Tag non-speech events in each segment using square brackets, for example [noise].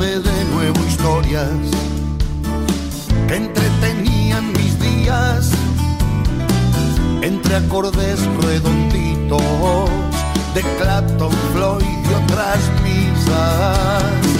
De nuevo historias que entretenían mis días entre acordes redonditos de Clapton, Floyd y otras misas.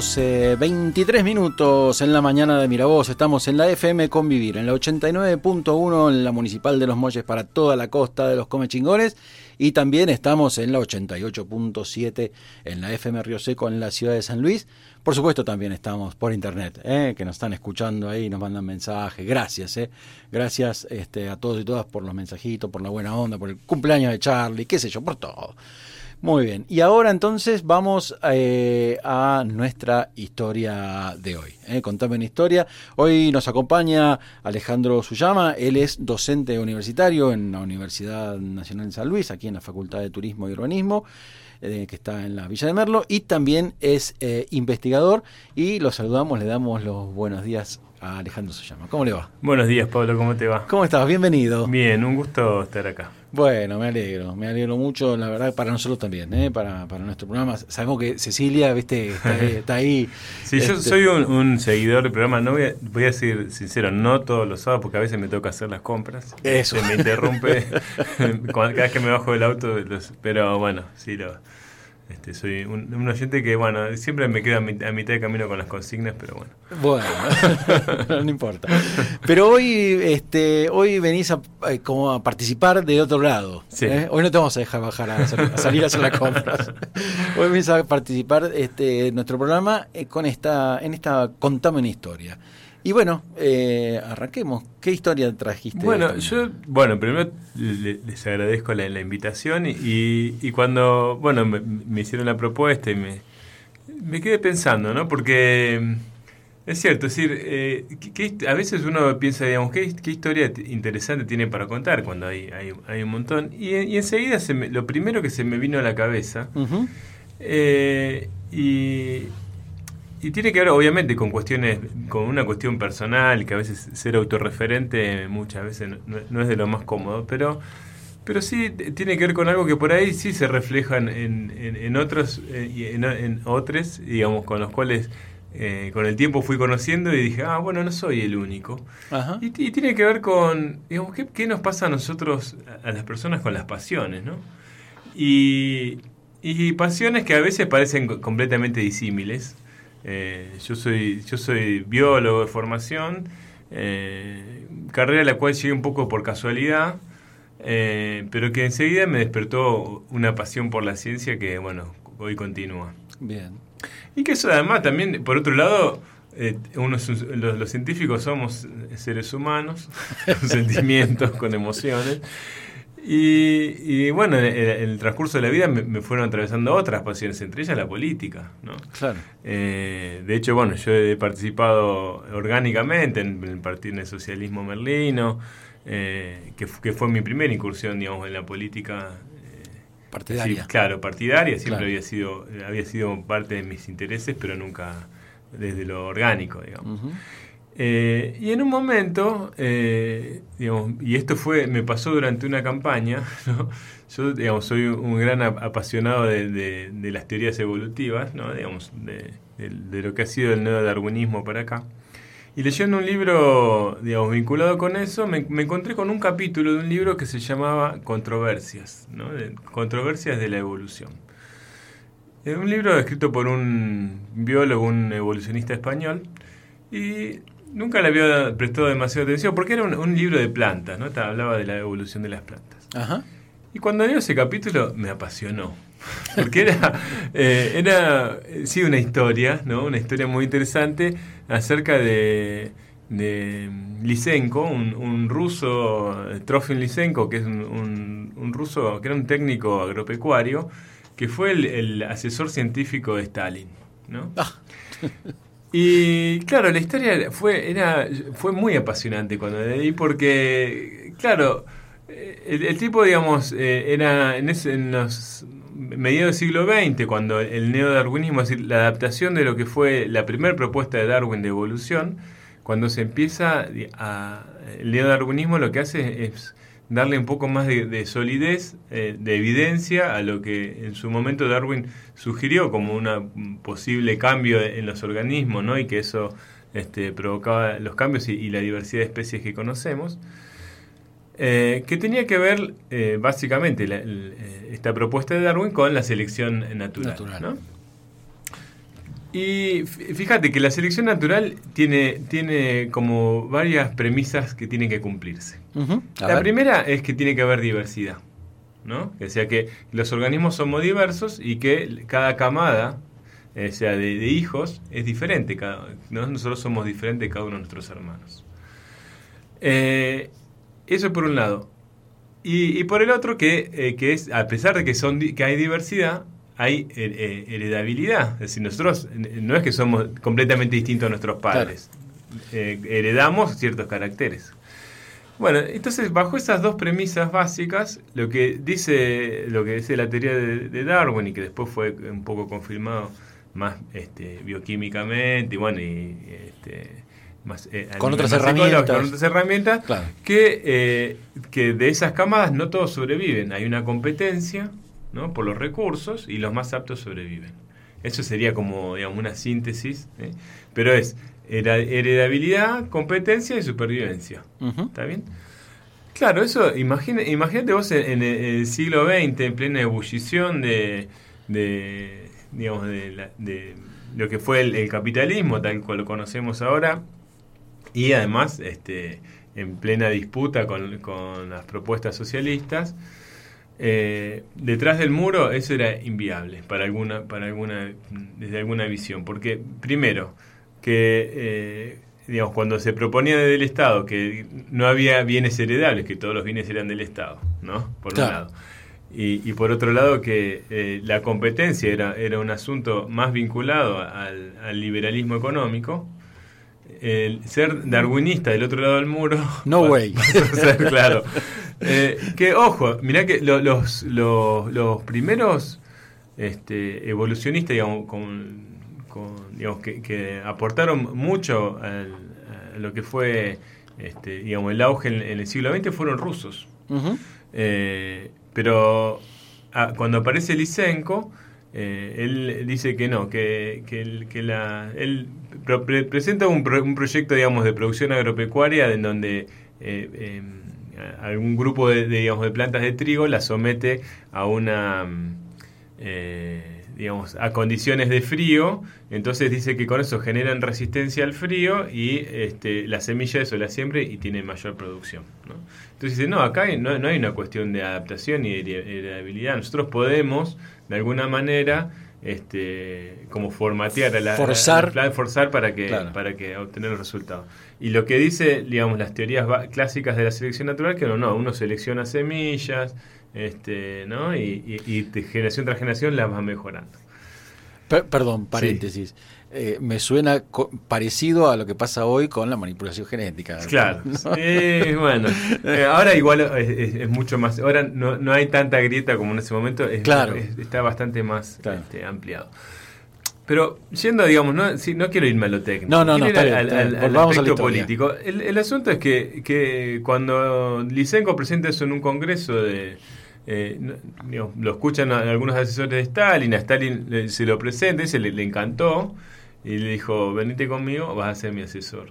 12, 23 minutos en la mañana de Miravoz. Estamos en la FM Convivir, en la 89.1 en la Municipal de Los Molles para toda la costa de los Comechingones. Y también estamos en la 88.7 en la FM Río Seco en la ciudad de San Luis. Por supuesto, también estamos por internet, ¿eh? que nos están escuchando ahí, nos mandan mensajes. Gracias, ¿eh? gracias este, a todos y todas por los mensajitos, por la buena onda, por el cumpleaños de Charlie, qué sé yo, por todo. Muy bien, y ahora entonces vamos eh, a nuestra historia de hoy. ¿eh? Contame una historia. Hoy nos acompaña Alejandro Suyama, él es docente universitario en la Universidad Nacional de San Luis, aquí en la Facultad de Turismo y Urbanismo, eh, que está en la Villa de Merlo, y también es eh, investigador. Y lo saludamos, le damos los buenos días a Alejandro Suyama. ¿Cómo le va? Buenos días, Pablo, ¿cómo te va? ¿Cómo estás? Bienvenido. Bien, un gusto estar acá. Bueno, me alegro, me alegro mucho, la verdad, para nosotros también, ¿eh? para, para nuestro programa. Sabemos que Cecilia, viste, está, ahí- [laughs] está ahí. Sí, yo Este, soy un, un seguidor del programa, no voy a, voy a decir sincero, no todos los sábados, porque a veces me toca hacer las compras. Eso. Se me interrumpe [laughs] cada vez que me bajo del auto, los- pero bueno, sí, lo, este, soy un, un oyente que, bueno, siempre me quedo a, mit- a mitad de camino con las consignas, pero bueno. Bueno, [laughs] no importa. Pero hoy, este, hoy venís a, eh, como a participar de otro lado. Sí. ¿eh? Hoy no te vamos a dejar bajar a, salir a hacer las compras. [laughs] Hoy venís a participar este, en nuestro programa eh, con esta, en esta Contame una historia. Y bueno, eh, arranquemos. ¿Qué historia trajiste? Bueno, yo, bueno, primero le- les agradezco la, la invitación y, y- cuando, bueno, me, me hicieron la propuesta y me, me quedé pensando, ¿no? Porque es cierto, es decir, eh, que- que a veces uno piensa, digamos, ¿qué, qué historia interesante tiene para contar cuando hay, hay, hay un montón? Y, y enseguida se me- lo primero que se me vino a la cabeza, eh, y, y tiene que ver, obviamente, con cuestiones, con una cuestión personal, que a veces ser autorreferente muchas veces no, es de lo más cómodo, pero, pero sí tiene que ver con algo que por ahí sí se reflejan en, en, en otros, eh, y en, en otros, digamos, con los cuales eh, con el tiempo fui conociendo y dije, ah, bueno, no soy el único. Ajá. Y, y tiene que ver con, digamos, ¿qué, qué nos pasa a nosotros, a las personas con las pasiones, ¿no? Y, y pasiones que a veces parecen co- completamente disímiles. Eh, yo, soy, yo soy biólogo de formación, eh, carrera a la cual llegué un poco por casualidad, eh, pero que enseguida me despertó una pasión por la ciencia que, bueno, hoy continúa. Bien. Y que eso además también, por otro lado, eh, uno los científicos somos seres humanos, [laughs] con sentimientos, con emociones. Y, y bueno, en el, en el transcurso de la vida me, me fueron atravesando otras pasiones, entre ellas la política. ¿no? Claro. Eh, de hecho, bueno, yo he participado orgánicamente en, el Partido en el Socialismo Merlino, eh, que, fu- que fue mi primera incursión, digamos, en la política Partidaria. Sí, claro, partidaria, siempre Claro. había sido había sido parte de mis intereses, pero nunca desde lo orgánico, digamos. Eh, y en un momento, eh, y esto fue me pasó durante una campaña, [laughs] yo digamos, soy un gran ap- apasionado de, las teorías evolutivas, ¿no? digamos, de, lo que ha sido el neodarwinismo para acá. Y leyendo un libro, digamos, vinculado con eso, me, me encontré con un capítulo de un libro que se llamaba Controversias, ¿no? Controversias de la evolución. Es un libro escrito por un biólogo, un evolucionista español, y nunca le había prestado demasiada atención, porque era un, un libro de plantas, ¿no? Te Hablaba de la evolución de las plantas. Ajá. Y cuando leo ese capítulo me apasionó. [laughs] Porque era, eh, era eh, sí, una historia, ¿no? Una historia muy interesante acerca de, de Lysenko, un, un ruso, eh, Trofim Lysenko, que es un, un- un ruso, que era un técnico agropecuario, que fue el, el asesor científico de Stalin, ¿no? Ah. [laughs] Y claro, la historia fue, era, fue muy apasionante cuando la leí porque, claro, Eh, El, el tipo, digamos, eh, era en, ese, en los mediados del siglo XX, cuando el neodarwinismo, es decir, la adaptación de lo que fue la primera propuesta de Darwin de evolución, cuando se empieza a... El neodarwinismo lo que hace es darle un poco más de, de solidez, eh, de evidencia a lo que en su momento Darwin sugirió como un posible cambio en los organismos, ¿no? Y que eso este, provocaba los cambios y, y la diversidad de especies que conocemos. Eh, que tenía que ver eh, básicamente la- esta propuesta de Darwin con la selección natural. Natural. ¿no? Y fí- fíjate que la selección natural tiene, tiene como varias premisas que tienen que cumplirse. La ver. primera es que tiene que haber diversidad, ¿no? O sea que los organismos somos diversos y que cada camada, eh, o sea, de, de hijos, es diferente. Cada, ¿no? Nosotros somos diferentes de cada uno de nuestros hermanos. Eh, eso por un lado. Y, y por el otro, que, eh, que es, a pesar de que, son, di- que hay diversidad, hay eh, eh, heredabilidad. Es decir, nosotros eh, no es que somos completamente distintos a nuestros padres. Eh, heredamos ciertos caracteres. Bueno, entonces bajo esas dos premisas básicas, lo que dice, lo que dice la teoría de, de Darwin y que después fue un poco confirmado más este, bioquímicamente y bueno, y, este, más, eh, Con otras más herramientas. Con otras herramientas, Claro. que, eh, que de esas camadas no todos sobreviven. Hay una competencia ¿no? por los recursos y los más aptos sobreviven. Eso sería como digamos, una síntesis, ¿eh? pero es heredabilidad, competencia y supervivencia. ¿Está bien? Claro, eso, imagina, imagínate vos en, en el, siglo XX, en plena ebullición de, de, digamos, de, la- de lo que fue el, el capitalismo, tal cual lo conocemos ahora, y además este, en plena disputa con, con las propuestas socialistas. Eh, detrás del muro eso era inviable para alguna, para alguna, desde alguna visión, porque primero que eh, digamos cuando se proponía desde el Estado que no había bienes heredables, que todos los bienes eran del Estado, ¿no? Por Claro. un lado. Y, y por otro lado que eh, la competencia era, era un asunto más vinculado al, al liberalismo económico. El ser darwinista del otro lado del muro. No [laughs] way. Claro. [laughs] Eh, que ojo, mirá que lo- los, los, los primeros este, evolucionistas, digamos, con, con- digamos que, que aportaron mucho al- a lo que fue este, digamos, el auge en, en el siglo XX fueron rusos. Eh, pero ah, cuando aparece Lysenko, eh, él dice que no, que, que, que la, él pre- presenta un, pro- un proyecto, digamos, de producción agropecuaria en donde eh, a- algún grupo de, de, digamos, de plantas de trigo la somete a una... mm, eh, digamos, a condiciones de frío, entonces dice que con eso generan resistencia al frío y este, la semilla eso la siembra y tiene mayor producción. ¿no? Entonces dice, no, acá no, no hay una cuestión de adaptación y de heredabilidad, nosotros podemos, de alguna manera, este, como formatear a la, Forzar. a la planta, forzar para que, Claro. para que obtener el resultado. Y lo que dice, digamos, las teorías clásicas de la selección natural, que no, no, uno selecciona semillas, este, ¿no? Y, y- y de generación tras generación las va mejorando. Per- perdón, paréntesis. Eh, me suena parecido a lo que pasa hoy con la manipulación genética. Claro. [laughs] ¿no? Sí, bueno. Eh, ahora igual es, es- es mucho más. Ahora no, no hay tanta grieta como en ese momento. es- Claro. es- está bastante más Claro. este, ampliado. Pero yendo, digamos, no, sí, no quiero irme a lo técnico. No, no, no, está bien, al, está bien. aspecto político. El, el asunto es que, que cuando Lysenko presenta eso en un congreso de. eh, no- lo escuchan a- algunos asesores de Stalin, a Stalin le- se lo presenta y se le, le encantó y le dijo, venite conmigo, vas a ser mi asesor.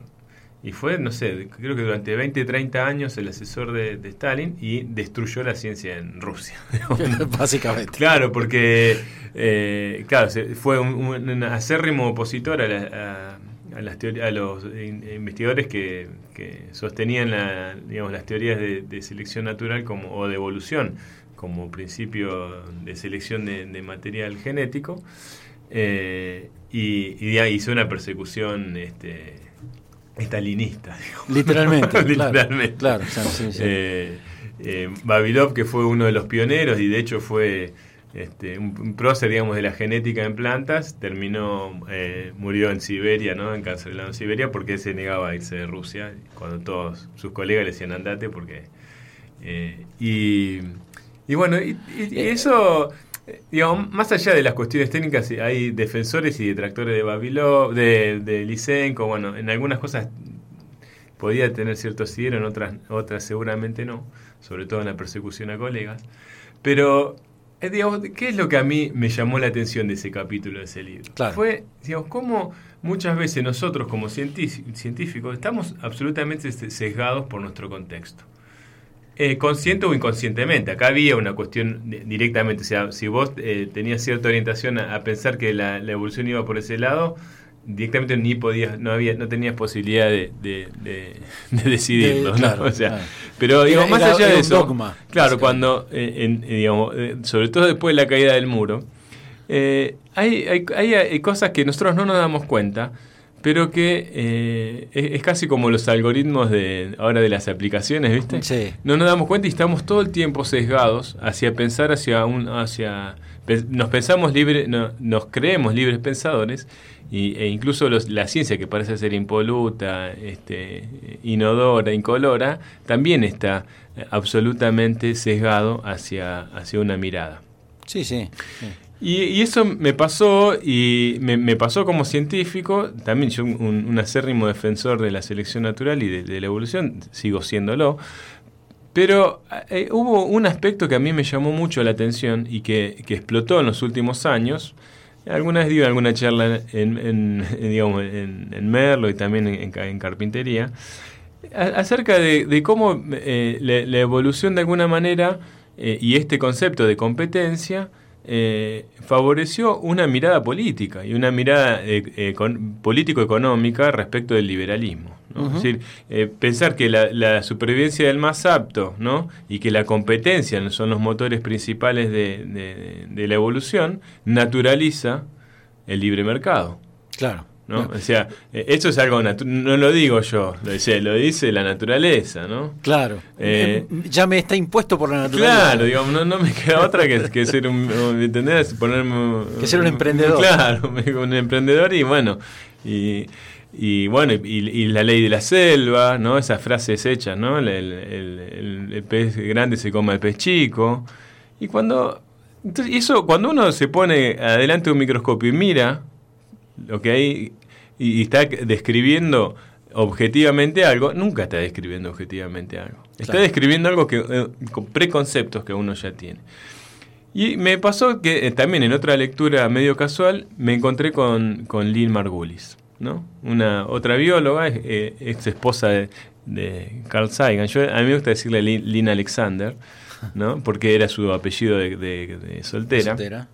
Y fue, no sé, creo que durante 20, 30 años el asesor de, de Stalin y destruyó la ciencia en Rusia. [laughs] [laughs] Básicamente. Claro, porque eh, claro, fue un, un acérrimo opositor a, la- a- a las a los in- investigadores que, que sostenían la- digamos, las teorías de, de selección natural como, o de evolución como principio de selección de, de material genético. eh, y, y hizo una persecución este, estalinista. digamos. Literalmente. [laughs] claro, Literalmente. Claro, sí, sí. Eh, eh, Vavilov, que fue uno de los pioneros y de hecho fue este, un, un prócer, digamos, de la genética en plantas, terminó, eh, murió en Siberia, ¿no? Encarcelado en Siberia porque se negaba a irse de Rusia cuando todos sus colegas le decían andate porque y, y bueno, y, eso, digamos, más allá de las cuestiones técnicas, hay defensores y detractores de Babiló, de, de Lysenko, bueno, en algunas cosas podía tener cierto asidero, en otras, otras seguramente no, sobre todo en la persecución a colegas. Pero, eh, digamos, ¿qué es lo que a mí me llamó la atención de ese capítulo de ese libro? Claro. Fue, digamos, cómo muchas veces nosotros como científi- científicos estamos absolutamente se- sesgados por nuestro contexto. Eh, consciente o inconscientemente. Acá había una cuestión directamente. O sea, si vos eh, tenías cierta orientación a, a pensar que la, la evolución iba por ese lado, directamente ni podías, no había, no tenías posibilidad de, de, de- [laughs] de decidirlo. Claro, O sea, claro. pero digo, Era- más era- allá era de eso, dogma, claro, cuando, eh, en- eh, digamos, eh, sobre todo después de la caída del muro, hay, hay, hay- hay cosas que nosotros no nos damos cuenta, pero que eh, es, es casi como los algoritmos de ahora de las aplicaciones, ¿viste? Sí. No nos damos cuenta y estamos todo el tiempo sesgados hacia pensar hacia un hacia nos pensamos libres, no- nos creemos libres pensadores y, e incluso los- la ciencia que parece ser impoluta, este, inodora, incolora, también está eh, absolutamente sesgado hacia, hacia una mirada. Sí, sí. sí. Y, eso me pasó, y me, pasó como científico, también yo un, acérrimo defensor de la selección natural y de, la evolución, sigo siéndolo, pero eh, hubo un aspecto que a mí me llamó mucho la atención y que, que explotó en los últimos años. Alguna vez di alguna charla en, digamos, en, Merlo y también en, en ca- en carpintería, acerca de, de cómo eh, la, la evolución de alguna manera eh, y este concepto de competencia eh, favoreció una mirada política y una mirada eh, eh, con- político-económica respecto del liberalismo. Es decir, eh, pensar que la, la supervivencia del más apto ¿no? y que la competencia son los motores principales de, de- de la evolución naturaliza el libre mercado. Claro. ¿No? O sea, eh, eso es algo no lo digo yo, lo dice, lo dice la naturaleza, ¿no? Claro. Eh, ya me está impuesto por la naturaleza. Claro, digamos, no, no me queda otra que, que ser un, ¿entendés? Ponerme, Que ser un emprendedor. Claro, un emprendedor y bueno, y, y bueno, y, y la ley de la selva, ¿no? Esas frases hechas, ¿no? El, el- el- el pez grande se come al pez chico. Y cuando, entonces, eso, cuando uno se pone adelante de un microscopio y mira lo que hay y, y está describiendo objetivamente algo, nunca está describiendo objetivamente algo. Está Claro. describiendo algo que eh, con preconceptos que uno ya tiene. Y me pasó que eh, también en otra lectura medio casual me encontré con, con Lynn Margulis, ¿no? Una otra bióloga, eh, ex esposa de, de Carl Sagan. Yo, a mí me gusta decirle Lynn, Lynn Alexander, ¿no? Porque era su apellido de, de- de soltera. Soltera.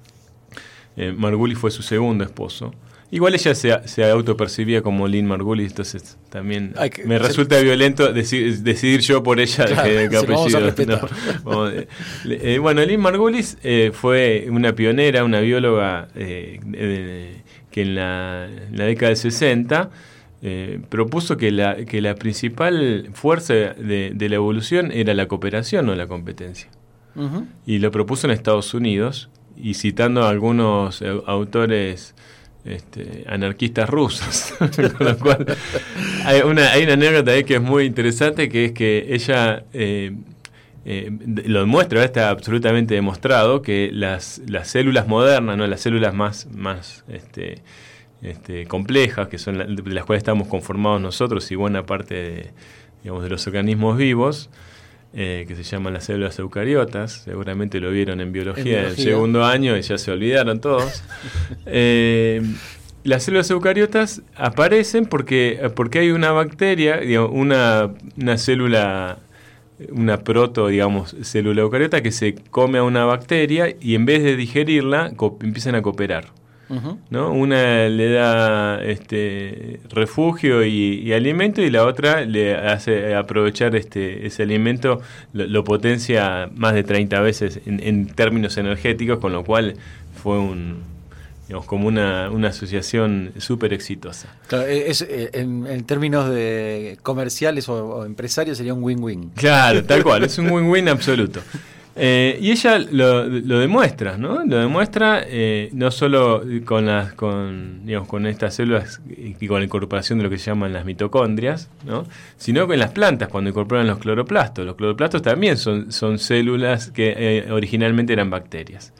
Eh, Margulis fue su segundo esposo. Igual ella se, se autopercibía como Lynn Margulis, entonces también que- me se- resulta violento deci- decidir yo por ella Claro, vamos a apellido, [laughs] eh, eh, bueno, Lynn Margulis eh, fue una pionera, una bióloga eh, que en la, en la década del 60 eh, propuso que la, que la principal fuerza de, de la evolución era la cooperación, no la competencia. Y lo propuso en Estados Unidos y citando a algunos autores este, anarquistas rusos [laughs] con lo cual hay una, hay una anécdota que es muy interesante que es que ella eh, eh, lo demuestra, está absolutamente demostrado que las, las células modernas, ¿no? las células más, este, este, complejas, que son de las cuales estamos conformados nosotros y buena parte de los organismos vivos, eh, que se llaman las células eucariotas, seguramente lo vieron en biología, En biología. segundo año y ya se olvidaron todos. [laughs] Eh, las células eucariotas aparecen porque, porque hay una bacteria, digamos, una, una célula, una proto, digamos, célula eucariota que se come a una bacteria y en vez de digerirla, empiezan a cooperar. ¿No? Una le da este refugio y, y alimento y la otra le hace aprovechar este ese alimento, lo, lo potencia más de 30 veces en, en términos energéticos, con lo cual fue un digamos, como una, una asociación súper exitosa. Claro, eh, es, eh, en, en términos de comerciales o, o empresarios sería un win-win. Claro, tal cual, es un win-win absoluto. [laughs] Eh, y ella lo, lo, demuestra, ¿no? Lo demuestra eh, no solo con las, con, digamos, con estas células y con la incorporación de lo que se llaman las mitocondrias, ¿no? Sino con las plantas cuando incorporan los cloroplastos. Los cloroplastos también son, son células que eh, originalmente eran bacterias.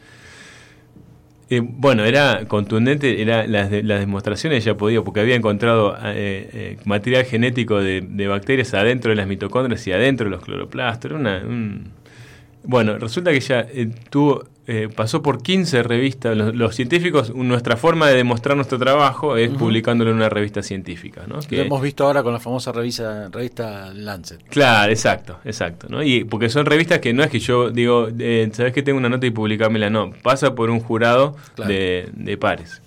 bueno, era contundente, era las, las demostraciones ya podía, porque había encontrado material genético de, de, bacterias adentro de las mitocondrias y adentro de los cloroplastos. Era una, un, bueno, resulta que ella eh, tuvo, eh, pasó por 15 revistas. Los, científicos, nuestra forma de demostrar nuestro trabajo es publicándolo en una revista científica. ¿no? Que, lo hemos visto ahora con la famosa revista, revista Lancet. Claro, exacto, exacto. ¿no? Y porque son revistas que no es que yo digo, eh, ¿sabes que tengo una nota y publicámela? No, pasa por un jurado de, pares.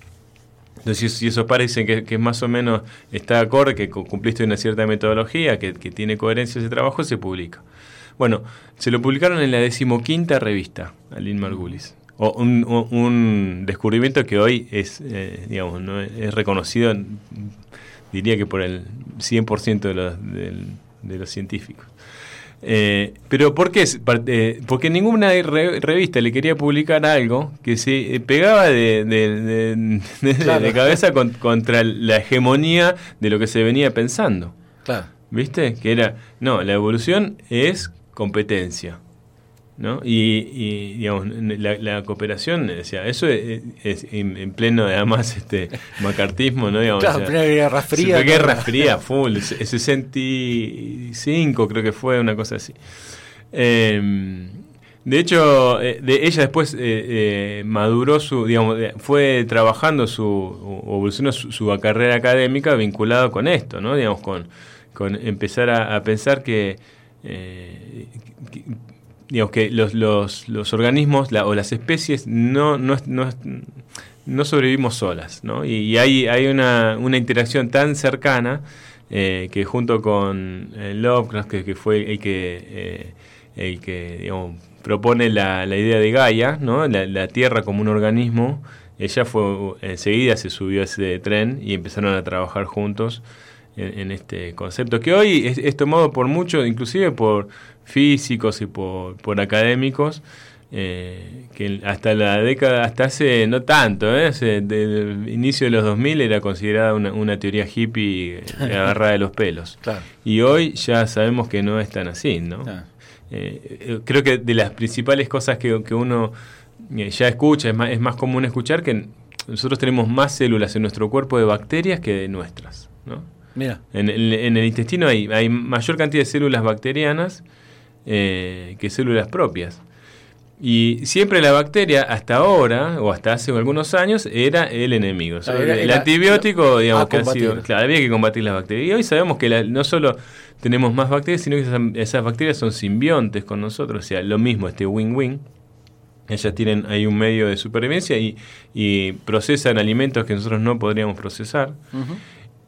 Entonces, si esos pares dicen que, más o menos está acorde, que cumpliste una cierta metodología, que, que tiene coherencia ese trabajo, se publica. Bueno, se lo publicaron en la decimoquinta revista, Aline Margulis. O un, descubrimiento que hoy es, eh, digamos, ¿no? es reconocido, diría que por el 100% de los, de, los científicos. Eh, pero ¿por qué? Eh, porque ninguna revista le quería publicar algo que se pegaba de, de, cabeza contra la hegemonía de lo que se venía pensando. Claro. ¿Viste? Que era, no, la evolución es competencia. ¿no? Y, digamos, la, cooperación, decía, eso es, en, pleno, además, este macartismo, ¿no? Digamos, claro, guerra fría. Guerra fría, full, 65 creo que fue, una cosa así. Em, de hecho, eh, de ella después eh, eh, maduró su, digamos, fue trabajando su, o evolucionó su, carrera académica vinculada con esto, ¿no? Digamos, con, con empezar a pensar que eh, digamos que los, los, organismos o las especies no, no, no, sobrevivimos solas, ¿no? Y, hay, hay una, una, interacción tan cercana eh, que junto con eh, Lovecraft, que, fue el que, el que digamos, propone la, la, idea de Gaia, ¿no? La, la, Tierra como un organismo, ella fue enseguida se subió a ese tren y empezaron a trabajar juntos en, este concepto, que hoy es, tomado por muchos, inclusive por físicos y por, por académicos, eh, que hasta la década, hasta hace no tanto, ¿eh? del inicio de los 2000 era considerada una, una teoría hippie [laughs] agarrada de los pelos. Y hoy ya sabemos que no es tan así, ¿no? Eh, creo que de las principales cosas que, que uno eh, ya escucha, es más, es más común escuchar que nosotros tenemos más células en nuestro cuerpo de bacterias que de nuestras, ¿no? En, el intestino hay, hay, mayor cantidad de células bacterianas eh, que células propias. Y siempre la bacteria, hasta ahora, o hasta hace algunos años, era el enemigo. el antibiótico, digamos, que ha sido. Claro, había que combatir las bacterias. Y hoy sabemos que no solo tenemos más bacterias, sino que esas, bacterias son simbiontes con nosotros. O sea, lo mismo, este win-win. Ellas tienen ahí un medio de supervivencia y, y, procesan alimentos que nosotros no podríamos procesar.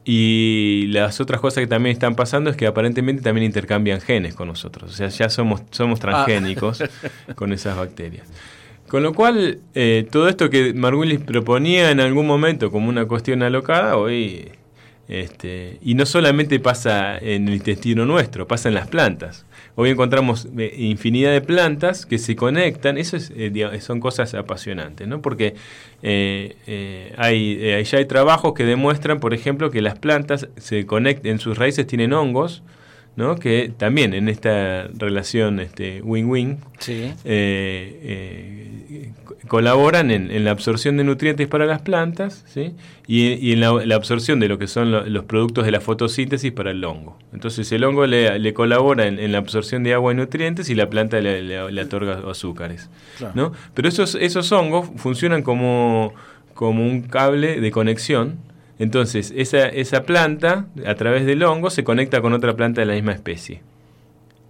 Y las otras cosas que también están pasando es que aparentemente también intercambian genes con nosotros. O sea, ya somos, somos ah. transgénicos [laughs] con esas bacterias. Con lo cual, eh, todo esto que Margulis proponía en algún momento como una cuestión alocada, hoy. Este, y no solamente pasa en el intestino nuestro, pasa en las plantas. Hoy encontramos eh, infinidad de plantas que se conectan, eso es, eh, son cosas apasionantes, ¿no? Porque eh, hay, ya hay trabajos que demuestran, por ejemplo, que las plantas se conectan, en sus raíces tienen hongos, ¿no? que también en esta relación este win-win sí. colaboran en, la absorción de nutrientes para las plantas ¿sí? y, en la, absorción de lo que son los productos de la fotosíntesis para el hongo. Entonces el hongo le, colabora en, la absorción de agua y nutrientes y la planta le, le, otorga azúcares. ¿no? Pero esos, esos hongos funcionan como, como un cable de conexión. Entonces esa, esa planta, a través del hongo, se conecta con otra planta de la misma especie.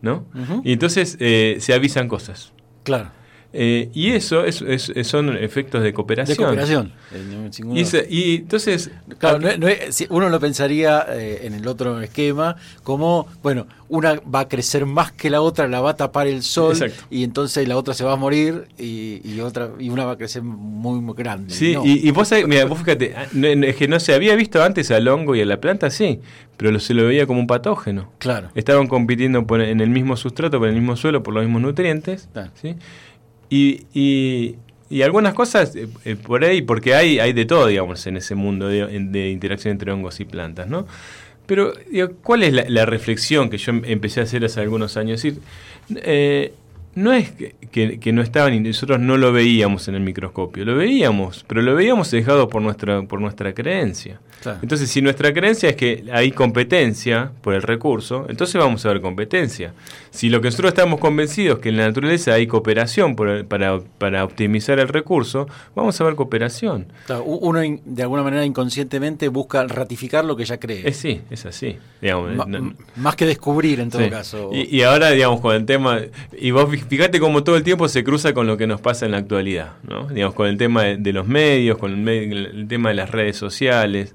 ¿no? Y entonces eh, se avisan cosas. Claro. Eh, y eso es, es- son efectos de De cooperación. cooperación. Eh, Y, se- y entonces, Claro, no- no es- si uno lo pensaría eh, en el otro esquema como, bueno, una va a crecer más que la otra, la va a tapar el sol Exacto. y entonces la otra se va a morir y, y otra y una va a crecer muy, muy grande. Sí, No. y, y vos, sabés- mira, vos fíjate, ah, es que no se había visto antes al hongo y a la planta, sí, pero se lo veía como un patógeno. Claro. Estaban compitiendo por- en el mismo sustrato, por el mismo suelo, por los mismos nutrientes. Claro. ¿sí? Y, y- algunas cosas eh, eh, por ahí, porque hay, hay de todo, digamos, en ese mundo de, interacción entre hongos y plantas, ¿no? Pero, digo, ¿cuál es la, reflexión que yo em- empecé a hacer hace algunos años? Es decir, eh, no es que, que- que no estaban y nosotros no lo veíamos en el microscopio, lo veíamos, pero lo veíamos dejado por nuestra, por nuestra creencia. Claro. Entonces, si nuestra creencia es que hay competencia por el recurso, entonces vamos a ver competencia. Si lo que nosotros estamos convencidos es que en la naturaleza hay cooperación por el- para, para optimizar el recurso, vamos a ver cooperación. Claro, uno de alguna manera inconscientemente busca ratificar lo que ya cree. Es sí, es así. Digamos, Ma- no- m- más que descubrir en todo Sí. caso. Y, y ahora, digamos, con el tema, y vos fíjate cómo todo el tiempo se cruza con lo que nos pasa en la actualidad, ¿no? Digamos, con el tema de, de los medios, con el, el tema de las redes sociales,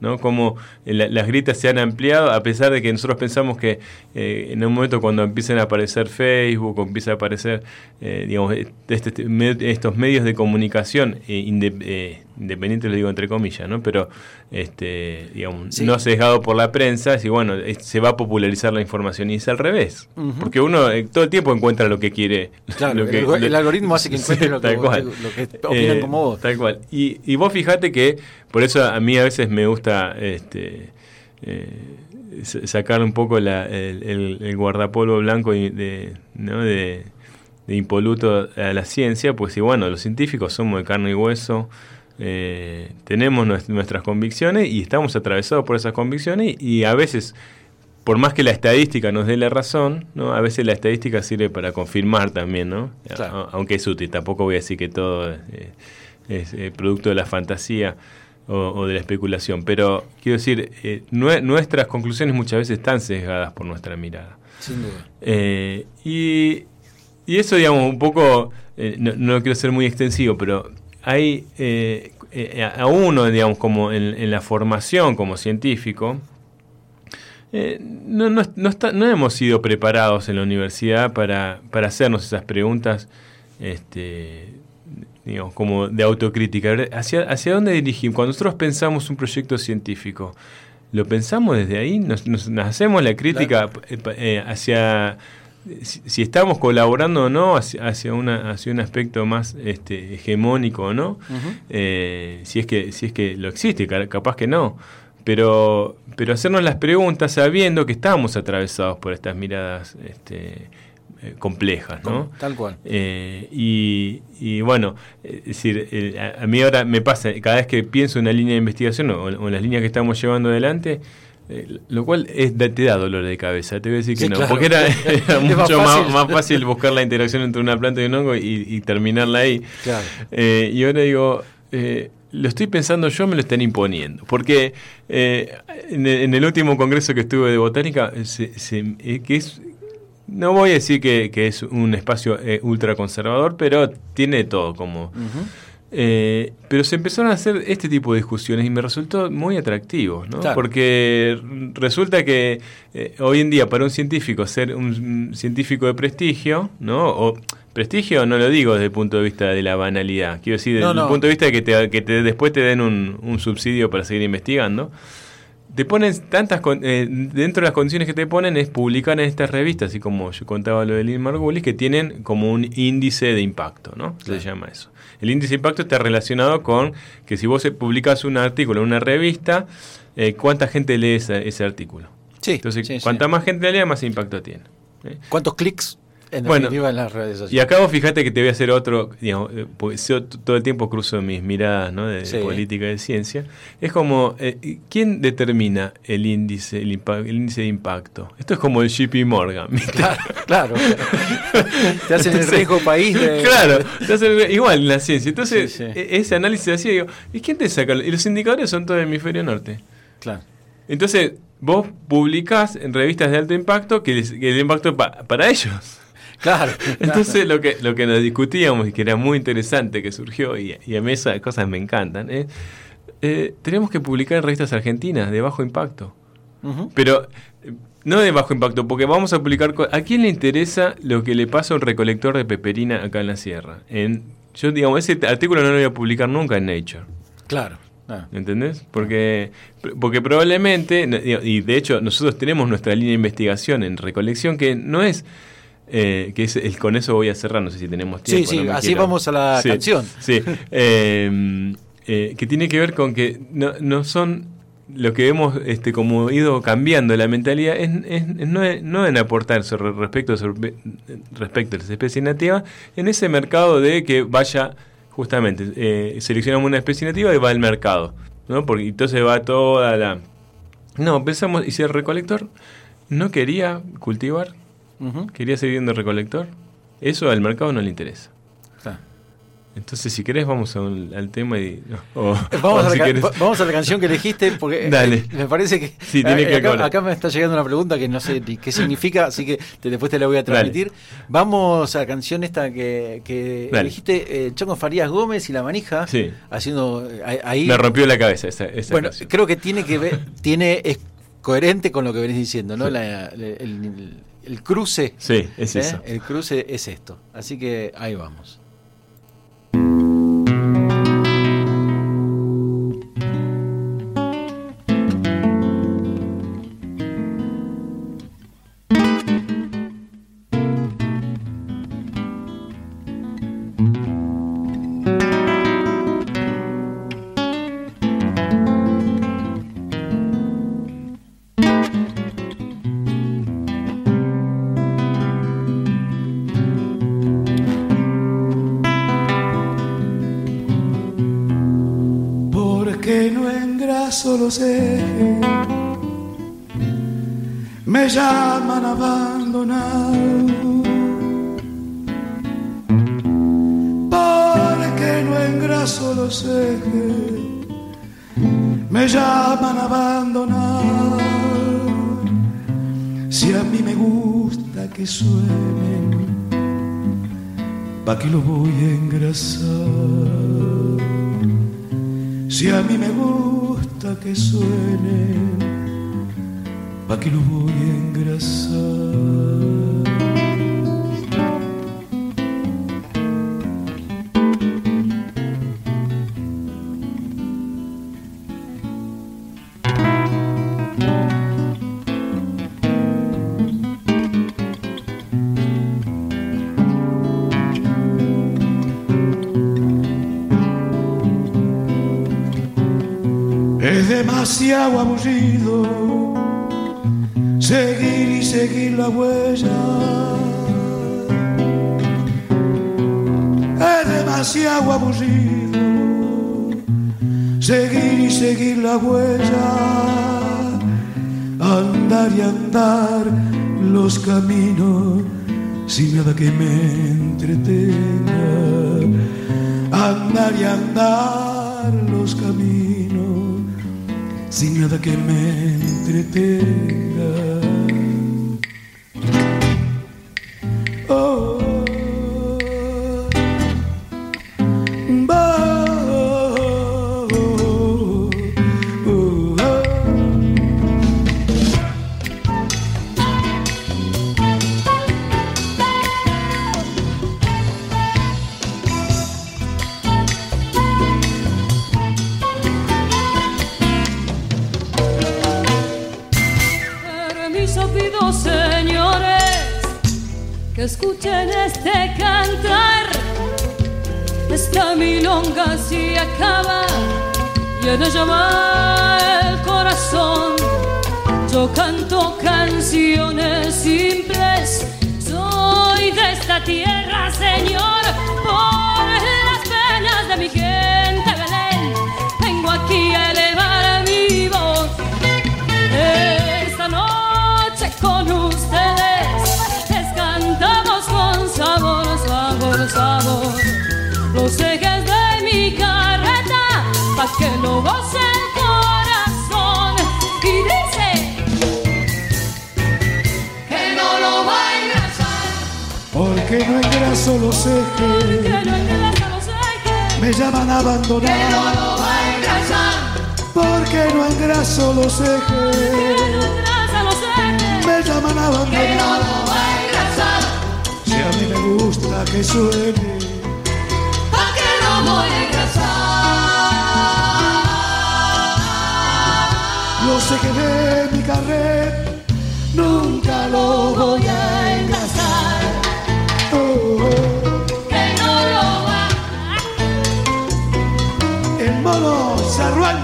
¿no? Cómo la- las gritas se han ampliado, a pesar de que nosotros pensamos que eh, en un momento cuando empiezan a aparecer Facebook o empieza a aparecer, eh, digamos, este- este- me- estos medios de comunicación eh, inde- independientes, lo digo entre comillas, ¿no? Pero, este, digamos, Sí. no sesgado por la prensa, y bueno, es- se va a popularizar la información y es al revés. Porque uno todo el tiempo encuentra lo que quiere. [laughs] Claro, lo que- el, el algoritmo hace que encuentres [laughs] Sí, lo, que tal vos- cual. lo que opinan Eh, como vos. Tal cual. Y, y vos fijate que, por eso a mí a veces me gusta este, eh, sa- sacar un poco la- el, el- el guardapolvo blanco de, ¿no? de, de impoluto a la ciencia, pues y bueno, los científicos somos de carne y hueso, eh, tenemos nues- nuestras convicciones y estamos atravesados por esas convicciones y, a veces por más que la estadística nos dé la razón, ¿no? A veces la estadística sirve para confirmar también, ¿no? Claro. Aunque es útil, tampoco voy a decir que todo eh, es producto de la fantasía o, o de la especulación, pero quiero decir, eh, nue- nuestras conclusiones muchas veces están sesgadas por nuestra mirada. Sin duda. Eh, y, y eso, digamos, un poco, eh, no, no quiero ser muy extensivo, pero hay eh, a uno, digamos, como en, en la formación como científico, eh, no, no, no está- no hemos sido preparados en la universidad para, para hacernos esas preguntas, este, digamos, como de autocrítica. ¿Hacia, ¿Hacia dónde dirigimos? Cuando nosotros pensamos un proyecto científico, ¿lo pensamos desde ahí? ¿Nos, nos- nos hacemos la crítica eh, eh, hacia si, si estamos colaborando o no hacia, hacia, una, hacia un aspecto más este, hegemónico o no? Eh, si es que si es que lo existe ca- capaz que no pero pero hacernos las preguntas sabiendo que estamos atravesados por estas miradas este, eh, complejas no Tal cual. Eh, y, y bueno, es decir, eh, a, mí ahora me pasa, cada vez que pienso en una línea de investigación o, o en las líneas que estamos llevando adelante, eh, lo cual es, te da dolor de cabeza, te voy a decir que Sí, no, claro. porque era, [laughs] mucho más, fácil. más fácil buscar la interacción entre una planta y un hongo y, y terminarla ahí. Claro. Eh, y ahora digo, eh, lo estoy pensando yo, me lo están imponiendo. Porque eh, en, el, en el último congreso que estuve de botánica, eh, se- se- eh, que es, no voy a decir que, que es un espacio eh, ultra conservador, pero tiene de todo como... Eh, pero se empezaron a hacer este tipo de discusiones y me resultó muy atractivo, ¿no? Claro. Porque resulta que eh, hoy en día para un científico ser un, un científico de prestigio, ¿no? O prestigio no lo digo desde el punto de vista de la banalidad, quiero decir desde No, no. el punto de vista de que, te, que te- después te den un, un subsidio para seguir investigando. Te ponen tantas con- eh, dentro de las condiciones que te ponen es publicar en estas revistas, así como yo contaba lo de Lynn Margulis, que tienen como un índice de impacto, ¿no? Se llama eso. El índice de impacto está relacionado con que si vos eh, publicas un artículo en una revista, eh, ¿cuánta gente lee ese, ese artículo? Sí. Entonces, sí, sí. cuanta más gente lea, más impacto tiene. ¿eh? ¿Cuántos clics en Bueno, definitiva en las redes Y sociales? acá vos fíjate que te voy a hacer otro, digamos, eh, porque yo todo el tiempo cruzo mis miradas ¿no? de, política y de ciencia. Es como, eh, ¿quién determina el índice, el, el índice de impacto? Esto es como el JP Morgan. Claro, [laughs] claro. Te hacen el riesgo país de... Claro, te hace igual en la ciencia. Entonces, Sí, sí. e- ese análisis hacía, digo, ¿y quién te saca? Y los indicadores son todo el hemisferio norte. Claro. Entonces, vos publicás en revistas de alto impacto que, les- que el impacto pa- para ellos. Claro. [laughs] Entonces lo que, lo que nos discutíamos y que era muy interesante que surgió, y, y a mí esas cosas me encantan, es, eh, tenemos que publicar en revistas argentinas de bajo impacto. Pero eh, no de bajo impacto, porque vamos a publicar... ¿A quién le interesa lo que le pasa a un recolector de peperina acá en la sierra? En, yo, digamos, ese artículo no lo voy a publicar nunca en Nature. Claro. Ah. ¿Entendés? Porque, porque probablemente, y de hecho nosotros tenemos nuestra línea de investigación en recolección que no es, eh, que es el, con eso voy a cerrar, no sé si tenemos Sí, tiempo. sí, no me así quiero- vamos a la Sí, canción. [laughs] Sí, eh, eh, que tiene que ver con que no, no son lo que hemos este, como ido cambiando la mentalidad es, es- no, no en aportar sobre respecto, sobre- respecto a las especies nativas en ese mercado de que vaya justamente eh, seleccionamos una especie nativa y va al mercado ¿no? porque entonces va toda la no pensamos y si el recolector no quería cultivar Quería seguir siendo recolector eso al mercado no le interesa entonces, si querés, vamos a un- al tema y. [laughs] o- Vamos, o a la, si ca- querés- va- vamos a la canción que elegiste porque eh, Dale. eh, me parece que Sí, tiene eh, que acá, me está llegando una pregunta que no sé ni qué significa, así que te- después te la voy a transmitir. Vamos a la canción esta que, elegiste, eh, Chongo Farías Gómez y La Manija, Sí. haciendo eh, ahí-. Me rompió la cabeza esa, esa bueno, canción. creo que tiene que ver, tiene es coherente con lo que venís diciendo, ¿no? La- el, el- el cruce, Sí, es ¿eh? eso. el cruce es esto. Así que ahí vamos. Engraso los ejes, me llaman abandonado. Si a mí me gusta que suenen, ¿pa' qué lo voy a engrasar? Si a mí me gusta que suenen, ¿pa' qué lo voy a engrasar? Demasiado aburrido seguir y seguir la huella. Es demasiado aburrido seguir y seguir la huella. Andar y andar los caminos sin nada que me entretenga. Andar y andar los caminos sin nada que me entretenga. Y en ella va el corazón. Yo canto canciones simples, soy de esta tierra, señor, por no los ejes. Que no. Me llaman a abandonar. Que no lo va a engrasar. Porque no engraso los Que no ejes. engrasa los ejes. Me llaman a Que no abandonar. lo va a engrasar. Si a mí me gusta que suene. ¿Pa' qué lo voy a engrasar? Los ejes de mi carrera nunca lo voy a engrasar. Zarrualde.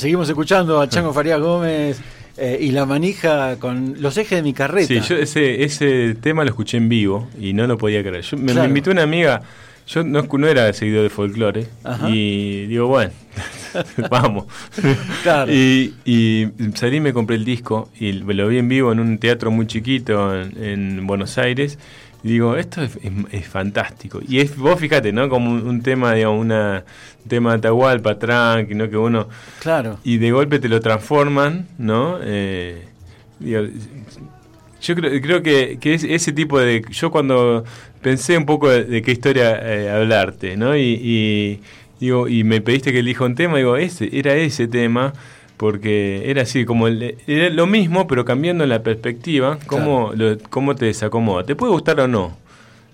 Seguimos escuchando a Chango Farías Gómez eh, y la manija con los ejes de mi carreta. Sí, yo ese, ese tema lo escuché en vivo y no lo podía creer. Yo, me, me Claro. invitó una amiga, yo no, no era seguidor de folclore, Ajá. y digo, bueno, [laughs] vamos. Claro. y, y salí y me compré el disco y lo vi en vivo en un teatro muy chiquito en, en Buenos Aires. Y digo, esto es, es- es fantástico. Y es, vos fíjate, ¿no? Como un, un tema, digamos, una, un tema de Atahualpa, tranqui, ¿no? Que uno Claro. y de golpe te lo transforman, ¿no? Eh, digo, yo creo, creo que, que es ese tipo de... Yo cuando pensé un poco de, de qué historia eh, hablarte, ¿no? Y, y, digo, y me pediste que elija un tema, digo, ese, era ese tema, porque era así, como el- era lo mismo, pero cambiando la perspectiva, cómo, lo- cómo te desacomoda. Te puede gustar o no,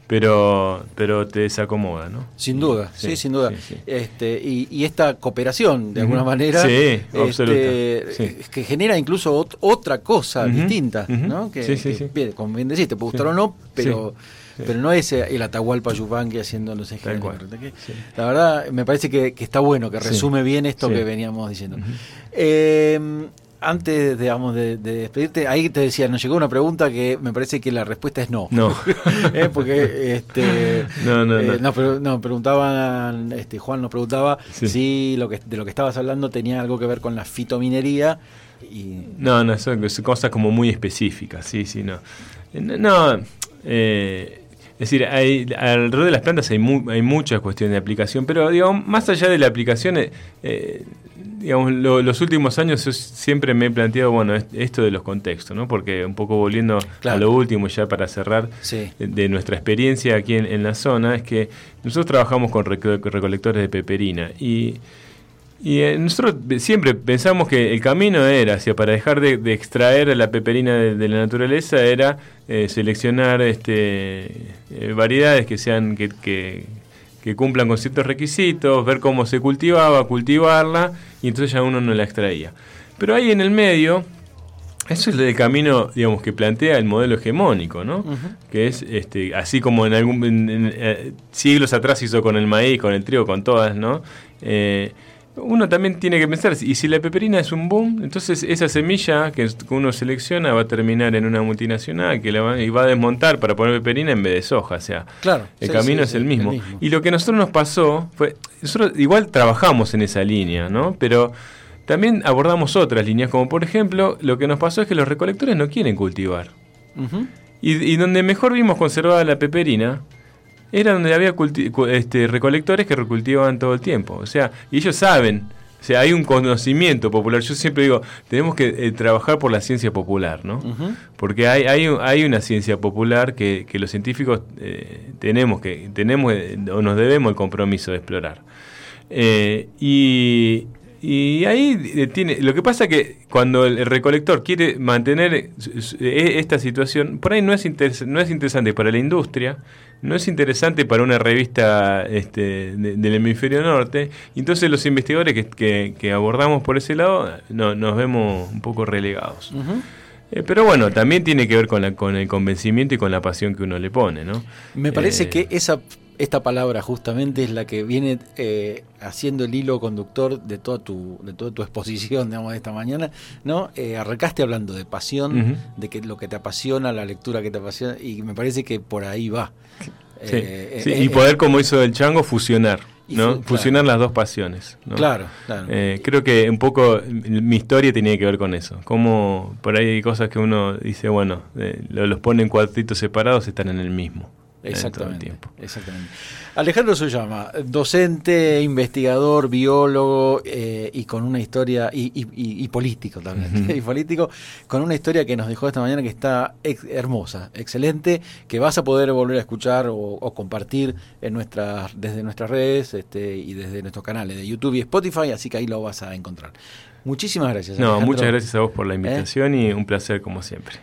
pero, pero te desacomoda, ¿no? Sin duda, sí, Sí, sin duda. sí, sí. Este, y, y esta cooperación, de Ujú. alguna manera, Sí, este, que genera incluso ot- otra cosa distinta, ujú. ¿no? Que, Sí, sí, que, sí. bien, como bien decís, te puede gustar o no, pero, Sí, pero no es el Atahualpa Yupanqui haciendo los ejes Tal de la cual, carreta, que- sí. La verdad, me parece que, que está bueno, que Sí. resume bien esto que veníamos diciendo. Eh, antes, digamos, de, de despedirte, ahí te decía, nos llegó una pregunta que me parece que la respuesta es no. No. [laughs] Eh, Porque este, No, no, eh, no. preguntaban, este, Juan nos preguntaba Sí. si lo que, de lo que estabas hablando tenía algo que ver con la fitominería y No, no, son, son cosas como muy específicas, sí, sí, no. Eh, No, no, eh, es decir, hay, alrededor de las plantas hay, mu- hay muchas cuestiones de aplicación, pero digamos, más allá de la aplicación, eh, eh, digamos, lo- los últimos años yo siempre me he planteado, bueno, es- esto de los contextos, ¿no? Porque un poco volviendo Claro. a lo último, ya para cerrar, Sí. de, de nuestra experiencia aquí en, en la zona, es que nosotros trabajamos con reco- recolectores de peperina y y eh, nosotros siempre pensamos que el camino era, hacia para dejar de, de extraer la peperina de, de la naturaleza, era eh, seleccionar este, eh, variedades que sean que, que, que cumplan con ciertos requisitos, ver cómo se cultivaba, cultivarla, y entonces ya uno no la extraía. Pero ahí en el medio, eso es el camino, digamos, que plantea el modelo hegemónico, ¿no? Que es, este, así como en algún en- en, eh, siglos atrás hizo con el maíz, con el trigo, con todas, ¿no? Uno también tiene que pensar, y si la peperina es un boom, entonces esa semilla que uno selecciona va a terminar en una multinacional que la va, y va a desmontar para poner peperina en vez de soja, o sea, Claro, el sí, camino sí, es sí, el el mismo. Y lo que a nosotros nos pasó fue, nosotros igual trabajamos en esa línea, ¿no? Pero también abordamos otras líneas, como por ejemplo, lo que nos pasó es que los recolectores no quieren cultivar. Y donde mejor vimos conservada la peperina era donde había este, recolectores que recultivaban todo el tiempo. O sea, y ellos saben, o sea, hay un conocimiento popular. Yo siempre digo, tenemos que eh, trabajar por la ciencia popular, ¿no? Porque hay, hay, hay una ciencia popular que, que los científicos eh, tenemos que tenemos eh, o nos debemos el compromiso de explorar. Y, y ahí eh, tiene. Lo que pasa que cuando el, recolector quiere mantener eh, esta situación, por ahí no es, interes- no es interesante para la industria, no es interesante para una revista este, de- del hemisferio norte. Entonces, los investigadores que, que- que abordamos por ese lado no, nos vemos un poco relegados. Eh, pero bueno, también tiene que ver con, la, con el convencimiento y con la pasión que uno le pone, ¿no? Me parece Eh, que esa esta palabra justamente es la que viene eh, haciendo el hilo conductor de toda tu de toda tu exposición [laughs] digamos de esta mañana no Eh, arrancaste hablando de pasión de que lo que te apasiona la lectura que te apasiona y me parece que por ahí va Sí, Eh, sí, eh, y eh, poder, como hizo el chango, fusionar, ¿no? claro. Fusionar las dos pasiones. ¿no? claro claro Eh, creo que un poco mi historia tenía que ver con eso. Como por ahí hay cosas que uno dice, bueno, eh, lo- los pone en cuadritos separados, están en el mismo. Eh, Exactamente, tiempo. exactamente. Alejandro Suyama, docente, investigador, biólogo eh, y con una historia, y, y- y- y político también, [laughs] y político, con una historia que nos dejó esta mañana que está ex- hermosa, excelente, que vas a poder volver a escuchar o, o compartir en nuestras, desde nuestras redes este, y desde nuestros canales de YouTube y Spotify, así que ahí lo vas a encontrar. Muchísimas gracias. No, Alejandro. muchas gracias a vos por la invitación y un placer como siempre.